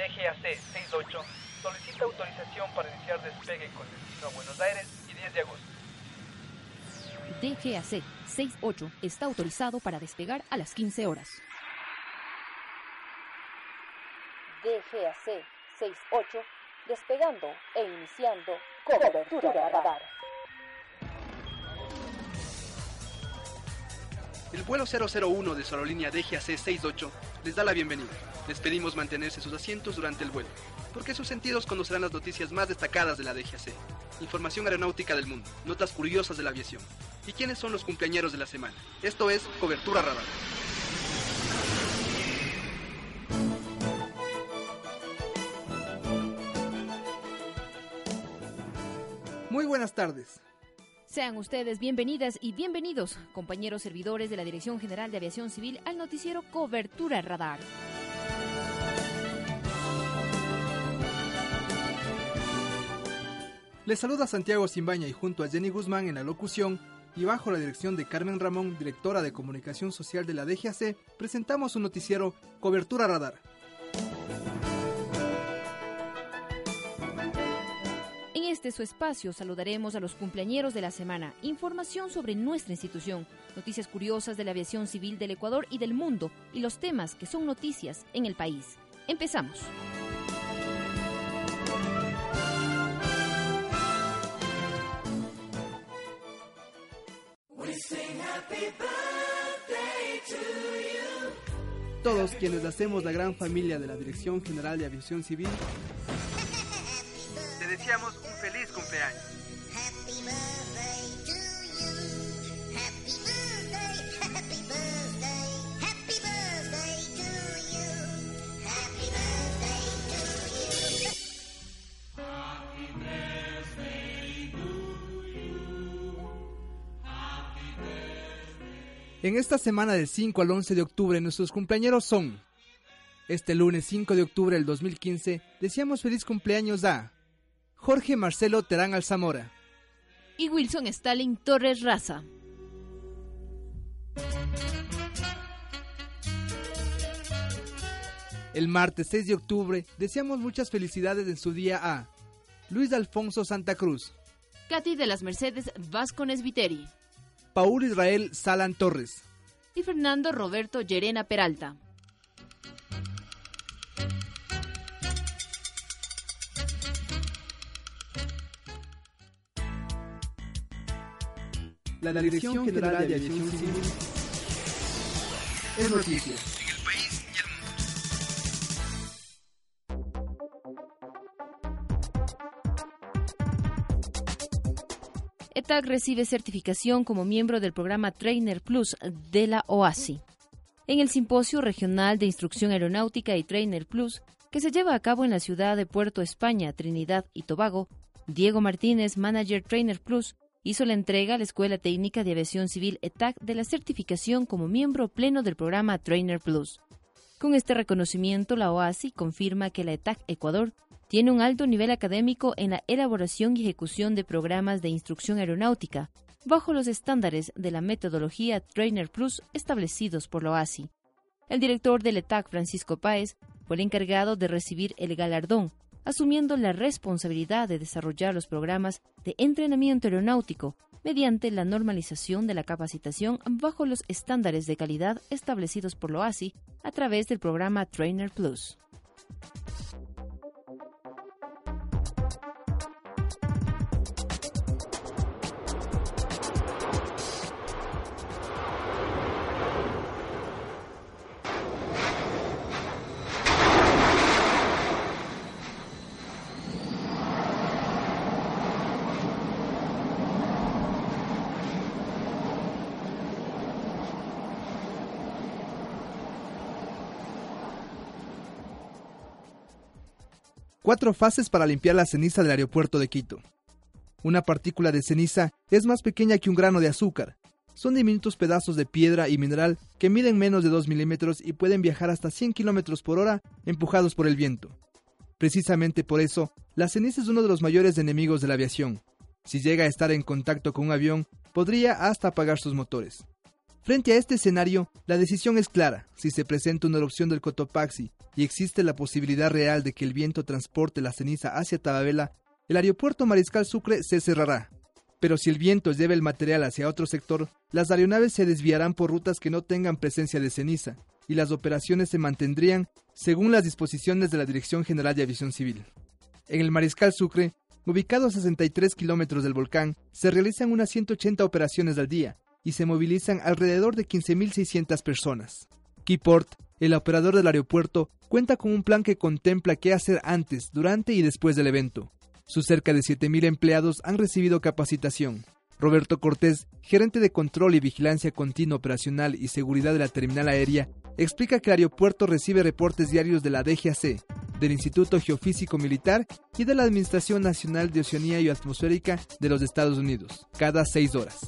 DGAC 68 solicita autorización para iniciar despegue con destino a Buenos Aires y 10 de agosto. DGAC 68 está autorizado para despegar a las 15 horas. DGAC 68 despegando e iniciando cobertura radar. El vuelo 001 de su aerolínea DGAC 68 les da la bienvenida. Les pedimos mantenerse sus asientos durante el vuelo, porque sus sentidos conocerán las noticias más destacadas de la DGAC. Información aeronáutica del mundo, notas curiosas de la aviación. ¿Y quiénes son los cumpleañeros de la semana? Esto es Cobertura Radar. Muy buenas tardes. Sean ustedes bienvenidas y bienvenidos, compañeros servidores de la Dirección General de Aviación Civil, al noticiero Cobertura Radar. Les saluda Santiago Simbaña y junto a Jenny Guzmán en la locución y bajo la dirección de Carmen Ramón, directora de Comunicación Social de la DGAC, presentamos un noticiero Cobertura Radar. Este su espacio saludaremos a los cumpleañeros de la semana, información sobre nuestra institución, noticias curiosas de la aviación civil del Ecuador y del mundo y los temas que son noticias en el país. Empezamos. Todos quienes hacemos la gran familia de la Dirección General de Aviación Civil, deseamos un feliz cumpleaños. Happy birthday to you. Happy birthday, happy birthday, happy birthday to you. Happy birthday to you. en esta semana del 5 al 11 de octubre nuestros cumpleaños son... Este lunes 5 de octubre del 2015 deseamos feliz cumpleaños a Jorge Marcelo Terán Alzamora, Y Wilson Stalin Torres Raza. El martes 6 de octubre deseamos muchas felicidades en su día a Luis Alfonso Santa Cruz, Katy de las Mercedes Vascones Viteri. Paul Israel Salan Torres, Y Fernando Roberto Llerena Peralta. La Dirección General de Aviación Civil. ETAC recibe certificación como miembro del programa Trainer Plus de la OASI. En el Simposio Regional de Instrucción Aeronáutica y Trainer Plus, que se lleva a cabo en la ciudad de Puerto España, Trinidad y Tobago, Diego Martínez, manager Trainer Plus, hizo la entrega a la Escuela Técnica de Aviación Civil ETAC de la certificación como miembro pleno del programa Trainer Plus. Con este reconocimiento, la OASI confirma que la ETAC Ecuador tiene un alto nivel académico en la elaboración y ejecución de programas de instrucción aeronáutica, bajo los estándares de la metodología Trainer Plus establecidos por la OASI. El director del ETAC, Francisco Páez, fue el encargado de recibir el galardón, asumiendo la responsabilidad de desarrollar los programas de entrenamiento aeronáutico mediante la normalización de la capacitación bajo los estándares de calidad establecidos por la OASI a través del programa Trainer Plus. Cuatro fases para limpiar la ceniza del aeropuerto de Quito. Una partícula de ceniza es más pequeña que un grano de azúcar. Son diminutos pedazos de piedra y mineral que miden menos de 2 milímetros y pueden viajar hasta 100 kilómetros por hora empujados por el viento. Precisamente por eso, la ceniza es uno de los mayores enemigos de la aviación. Si llega a estar en contacto con un avión, podría hasta apagar sus motores. Frente a este escenario, la decisión es clara. Si se presenta una erupción del Cotopaxi y existe la posibilidad real de que el viento transporte la ceniza hacia Tababela, el aeropuerto Mariscal Sucre se cerrará. Pero si el viento lleva el material hacia otro sector, las aeronaves se desviarán por rutas que no tengan presencia de ceniza y las operaciones se mantendrían según las disposiciones de la Dirección General de Aviación Civil. En el Mariscal Sucre, ubicado a 63 kilómetros del volcán, se realizan unas 180 operaciones al día y se movilizan alrededor de 15.600 personas. Keyport, el operador del aeropuerto, cuenta con un plan que contempla qué hacer antes, durante y después del evento. Sus cerca de 7.000 empleados han recibido capacitación. Roberto Cortés, gerente de control y vigilancia continua operacional y seguridad de la terminal aérea, explica que el aeropuerto recibe reportes diarios de la DGAC, del Instituto Geofísico Militar y de la Administración Nacional de Oceanía y Atmosférica de los Estados Unidos, cada seis horas.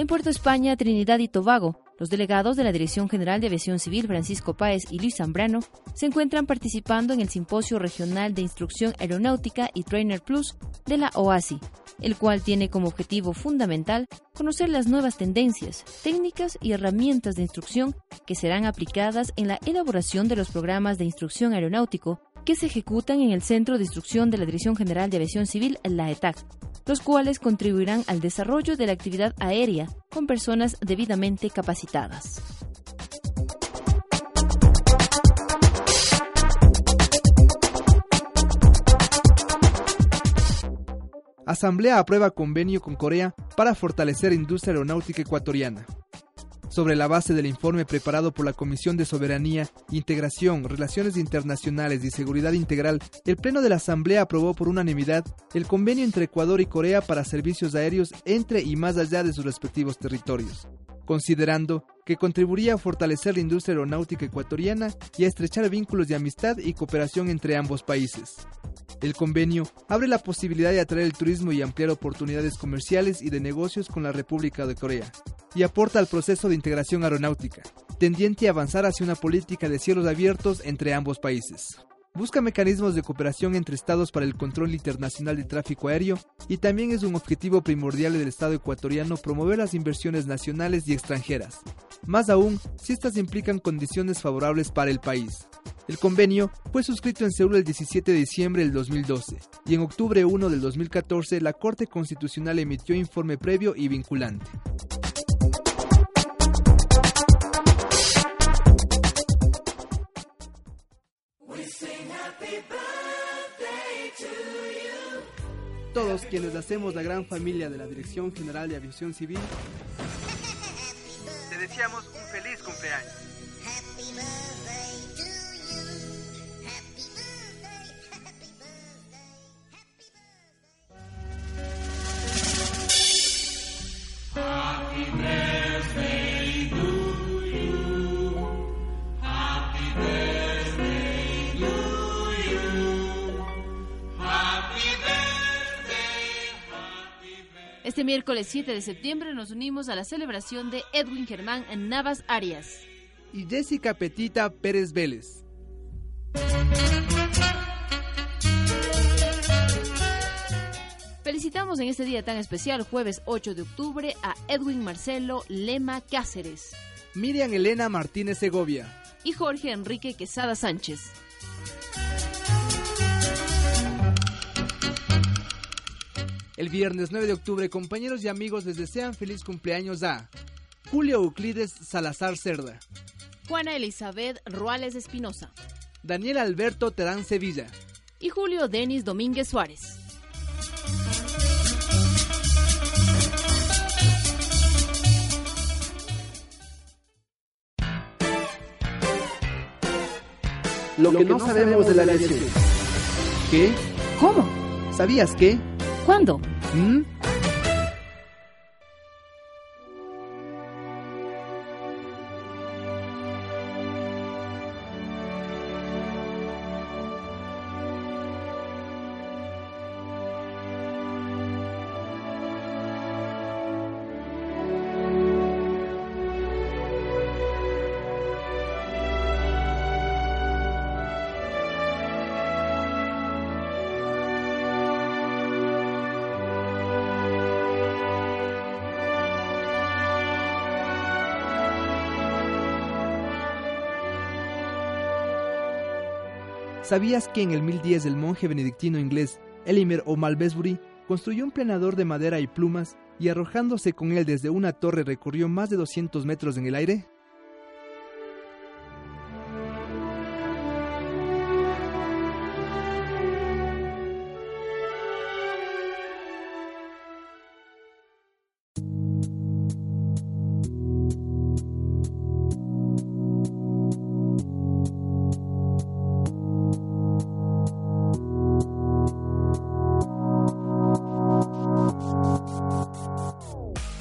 En Puerto España, Trinidad y Tobago, los delegados de la Dirección General de Aviación Civil Francisco Páez y Luis Zambrano se encuentran participando en el Simposio Regional de Instrucción Aeronáutica y Trainer Plus de la OASI, el cual tiene como objetivo fundamental conocer las nuevas tendencias, técnicas y herramientas de instrucción que serán aplicadas en la elaboración de los programas de instrucción aeronáutico que se ejecutan en el Centro de Instrucción de la Dirección General de Aviación Civil, la ETAC, los cuales contribuirán al desarrollo de la actividad aérea con personas debidamente capacitadas. Asamblea aprueba convenio con Corea para fortalecer industria aeronáutica ecuatoriana. Sobre la base del informe preparado por la Comisión de Soberanía, Integración, Relaciones Internacionales y Seguridad Integral, el Pleno de la Asamblea aprobó por unanimidad el convenio entre Ecuador y Corea para servicios aéreos entre y más allá de sus respectivos territorios, considerando que contribuiría a fortalecer la industria aeronáutica ecuatoriana y a estrechar vínculos de amistad y cooperación entre ambos países. El convenio abre la posibilidad de atraer el turismo y ampliar oportunidades comerciales y de negocios con la República de Corea, y aporta al proceso de integración aeronáutica, tendiente a avanzar hacia una política de cielos abiertos entre ambos países. Busca mecanismos de cooperación entre estados para el control internacional de tráfico aéreo y también es un objetivo primordial del Estado ecuatoriano promover las inversiones nacionales y extranjeras, más aún si estas implican condiciones favorables para el país. El convenio fue suscrito en Seúl el 17 de diciembre del 2012 y en octubre 1 del 2014 la Corte Constitucional emitió informe previo y vinculante. Todos quienes hacemos la gran familia de la Dirección General de Aviación Civil, te deseamos un feliz cumpleaños. Este miércoles 7 de septiembre nos unimos a la celebración de Edwin Germán Navas Arias. Y Jessica Petita Pérez Vélez. Felicitamos en este día tan especial, jueves 8 de octubre, a Edwin Marcelo Lema Cáceres Miriam Elena Martínez Segovia. y Jorge Enrique Quesada Sánchez. El viernes 9 de octubre, compañeros y amigos les desean feliz cumpleaños a Julio Euclides Salazar Cerda, Juana Elizabeth Ruales Espinosa Daniel Alberto Terán Sevilla, y Julio Denis Domínguez Suárez. Lo que no sabemos de la aviación. ¿Qué? ¿Cómo? ¿Sabías qué? ¿Cuándo? Hmm? ¿Sabías que en el 1010 el monje benedictino inglés Elimer o Malmesbury construyó un planador de madera y plumas y arrojándose con él desde una torre recorrió más de 200 metros en el aire?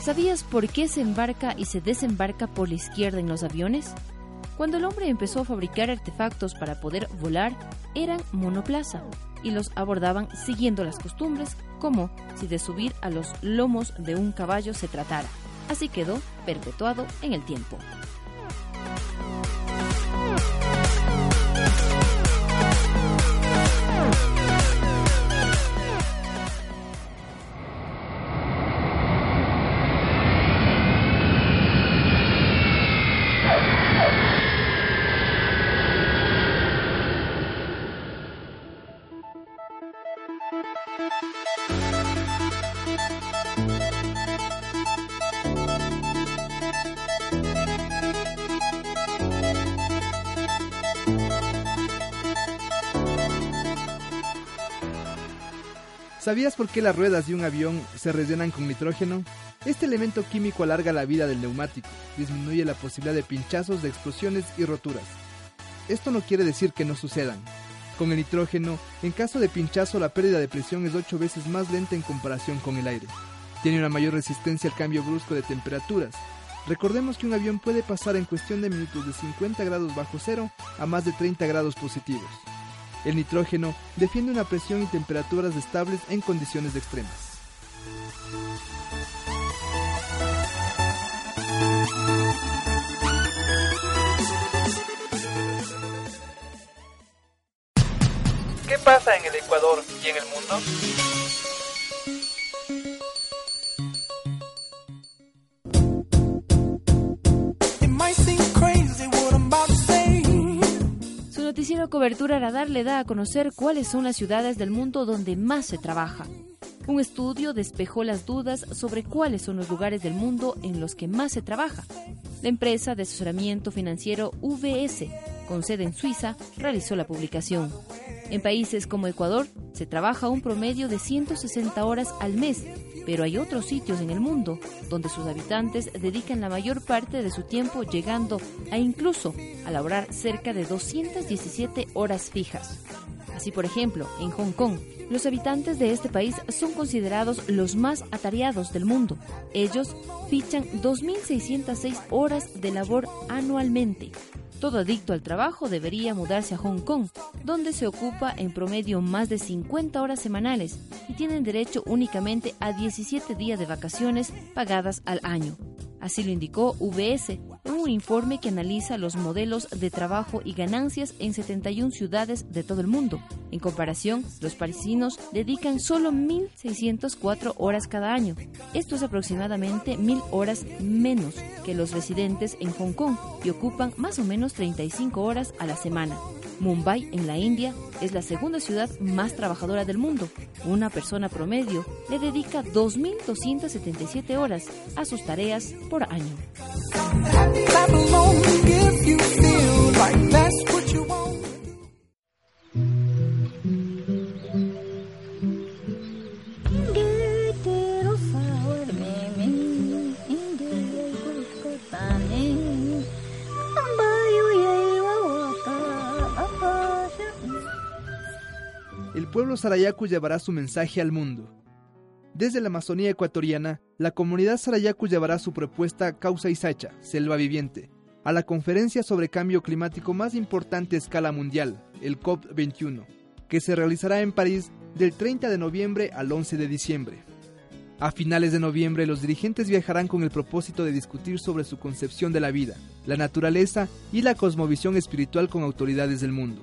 ¿Sabías por qué se embarca y se desembarca por la izquierda en los aviones? Cuando el hombre empezó a fabricar artefactos para poder volar, eran monoplaza y los abordaban siguiendo las costumbres, como si de subir a los lomos de un caballo se tratara. Así quedó perpetuado en el tiempo. ¿Sabías por qué las ruedas de un avión se rellenan con nitrógeno? Este elemento químico alarga la vida del neumático, disminuye la posibilidad de pinchazos, de explosiones y roturas. Esto no quiere decir que no sucedan. Con el nitrógeno, en caso de pinchazo la pérdida de presión es 8 veces más lenta en comparación con el aire. Tiene una mayor resistencia al cambio brusco de temperaturas. Recordemos que un avión puede pasar en cuestión de minutos de 50 grados bajo cero a más de 30 grados positivos. El nitrógeno defiende una presión y temperaturas estables en condiciones extremas. ¿Qué pasa en el Ecuador y en el mundo? Cobertura Radar le da a conocer cuáles son las ciudades del mundo donde más se trabaja. Un estudio despejó las dudas sobre cuáles son los lugares del mundo en los que más se trabaja. La empresa de asesoramiento financiero VS, con sede en Suiza, realizó la publicación. En países como Ecuador se trabaja un promedio de 160 horas al mes, pero hay otros sitios en el mundo donde sus habitantes dedican la mayor parte de su tiempo llegando a incluso a laborar cerca de 217 horas fijas. Así, por ejemplo, en Hong Kong, los habitantes de este país son considerados los más atareados del mundo. Ellos fichan 2.606 horas de labor anualmente. Todo adicto al trabajo debería mudarse a Hong Kong, donde se ocupa en promedio más de 50 horas semanales y tienen derecho únicamente a 17 días de vacaciones pagadas al año. Así lo indicó VS un informe que analiza los modelos de trabajo y ganancias en 71 ciudades de todo el mundo. En comparación, los parisinos dedican solo 1.604 horas cada año. Esto es aproximadamente 1.000 horas menos que los residentes en Hong Kong y ocupan más o menos 35 horas a la semana. Mumbai, en la India, es la segunda ciudad más trabajadora del mundo. Una persona promedio le dedica 2.277 horas a sus tareas por año. El pueblo Sarayaku llevará su mensaje al mundo. Desde la Amazonía ecuatoriana, la comunidad Sarayaku llevará su propuesta Causa Isacha, Selva Viviente, a la conferencia sobre cambio climático más importante a escala mundial, el COP21, que se realizará en París del 30 de noviembre al 11 de diciembre. A finales de noviembre, los dirigentes viajarán con el propósito de discutir sobre su concepción de la vida, la naturaleza y la cosmovisión espiritual con autoridades del mundo.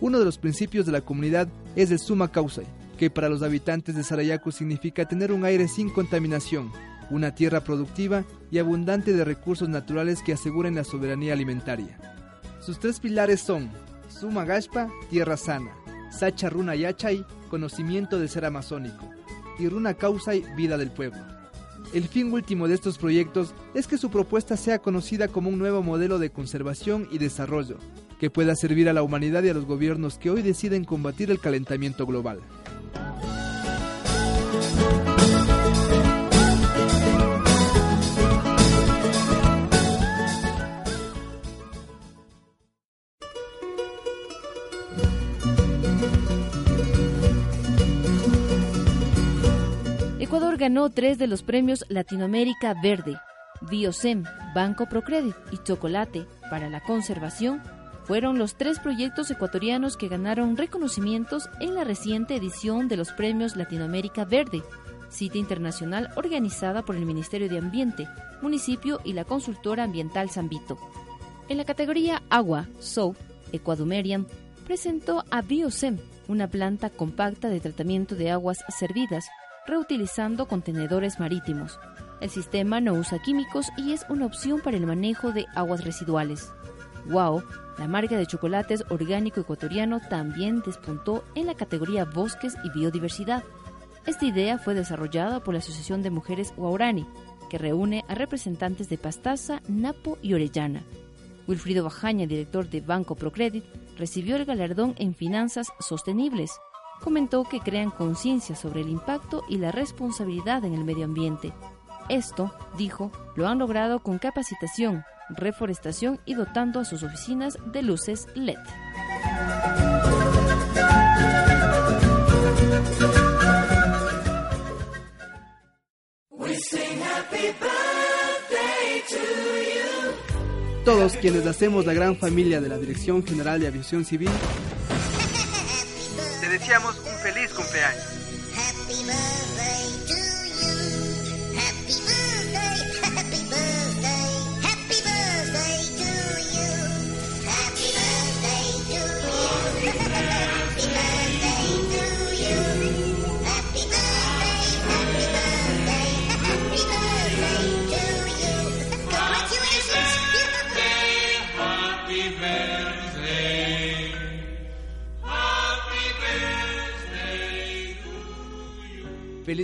Uno de los principios de la comunidad es el Suma Causa, que para los habitantes de Sarayaku significa tener un aire sin contaminación, una tierra productiva y abundante de recursos naturales que aseguren la soberanía alimentaria. Sus tres pilares son Suma Gaspa, Tierra Sana. Sacha Runa Yachay, Conocimiento del Ser Amazónico. Y Runa Causay, Vida del Pueblo. El fin último de estos proyectos es que su propuesta sea conocida como un nuevo modelo de conservación y desarrollo, que pueda servir a la humanidad y a los gobiernos que hoy deciden combatir el calentamiento global. Ecuador ganó tres de los premios Latinoamérica Verde, Biosem, Banco Procredit y Chocolate para la conservación. Fueron los tres proyectos ecuatorianos que ganaron reconocimientos en la reciente edición de los premios Latinoamérica Verde, cita internacional organizada por el Ministerio de Ambiente, Municipio y la consultora ambiental Zambito. En la categoría Agua, SOAP, Ecuadumerian presentó a Biosem, una planta compacta de tratamiento de aguas servidas, reutilizando contenedores marítimos. El sistema no usa químicos y es una opción para el manejo de aguas residuales. Wow, la marca de chocolates orgánico ecuatoriano también despuntó en la categoría Bosques y Biodiversidad. Esta idea fue desarrollada por la Asociación de Mujeres Guaurani, que reúne a representantes de Pastaza, Napo y Orellana. Wilfrido Bajaña, director de Banco Procredit, recibió el galardón en Finanzas Sostenibles. Comentó que crean conciencia sobre el impacto y la responsabilidad en el medio ambiente. Esto, dijo, lo han logrado con capacitación, reforestación y dotando a sus oficinas de luces LED. Todos quienes hacemos la gran familia de la Dirección General de Aviación Civil, Te deseamos un feliz cumpleaños.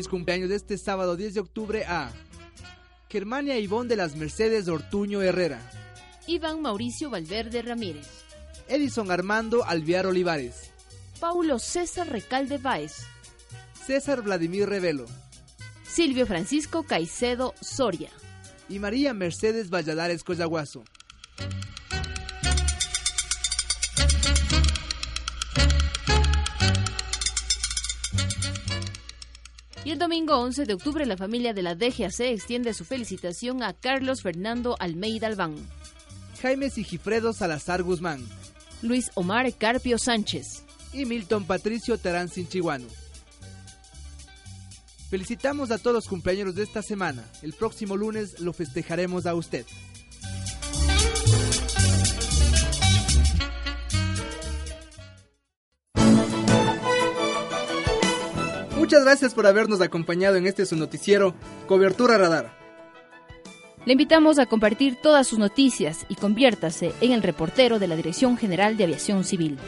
Feliz cumpleaños de este sábado 10 de octubre a Germania Ivonne de las Mercedes Ortuño Herrera, Iván Mauricio Valverde Ramírez, Edison Armando Alviar Olivares, Paulo César Recalde Báez, César Vladimir Revelo Silvio Francisco Caicedo Soria. y María Mercedes Valladares Coyaguazo. El domingo 11 de octubre la familia de la DGAC extiende su felicitación a Carlos Fernando Almeida Albán, Jaime Sigifredo Salazar Guzmán Luis Omar Carpio Sánchez, y Milton Patricio Terán Sinchihuano. Felicitamos a todos los cumpleaños de esta semana. El próximo lunes lo festejaremos a usted. Muchas gracias por habernos acompañado en este su noticiero Cobertura Radar. Le invitamos a compartir todas sus noticias y conviértase en el reportero de la Dirección General de Aviación Civil.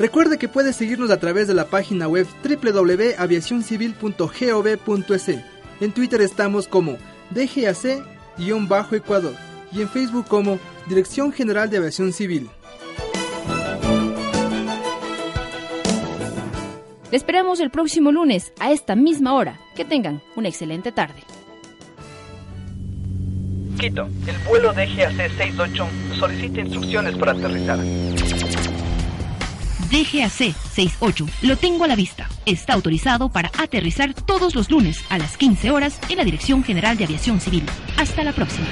Recuerde que puede seguirnos a través de la página web www.aviacioncivil.gov.es. En Twitter estamos como DGAC-Ecuador y en Facebook como Dirección General de Aviación Civil. Le esperamos el próximo lunes a esta misma hora. Que tengan una excelente tarde. Quito, el vuelo DGAC 68 solicita instrucciones para aterrizar. DGAC 68. Lo tengo a la vista. Está autorizado para aterrizar todos los lunes a las 15 horas en la Dirección General de Aviación Civil. Hasta la próxima.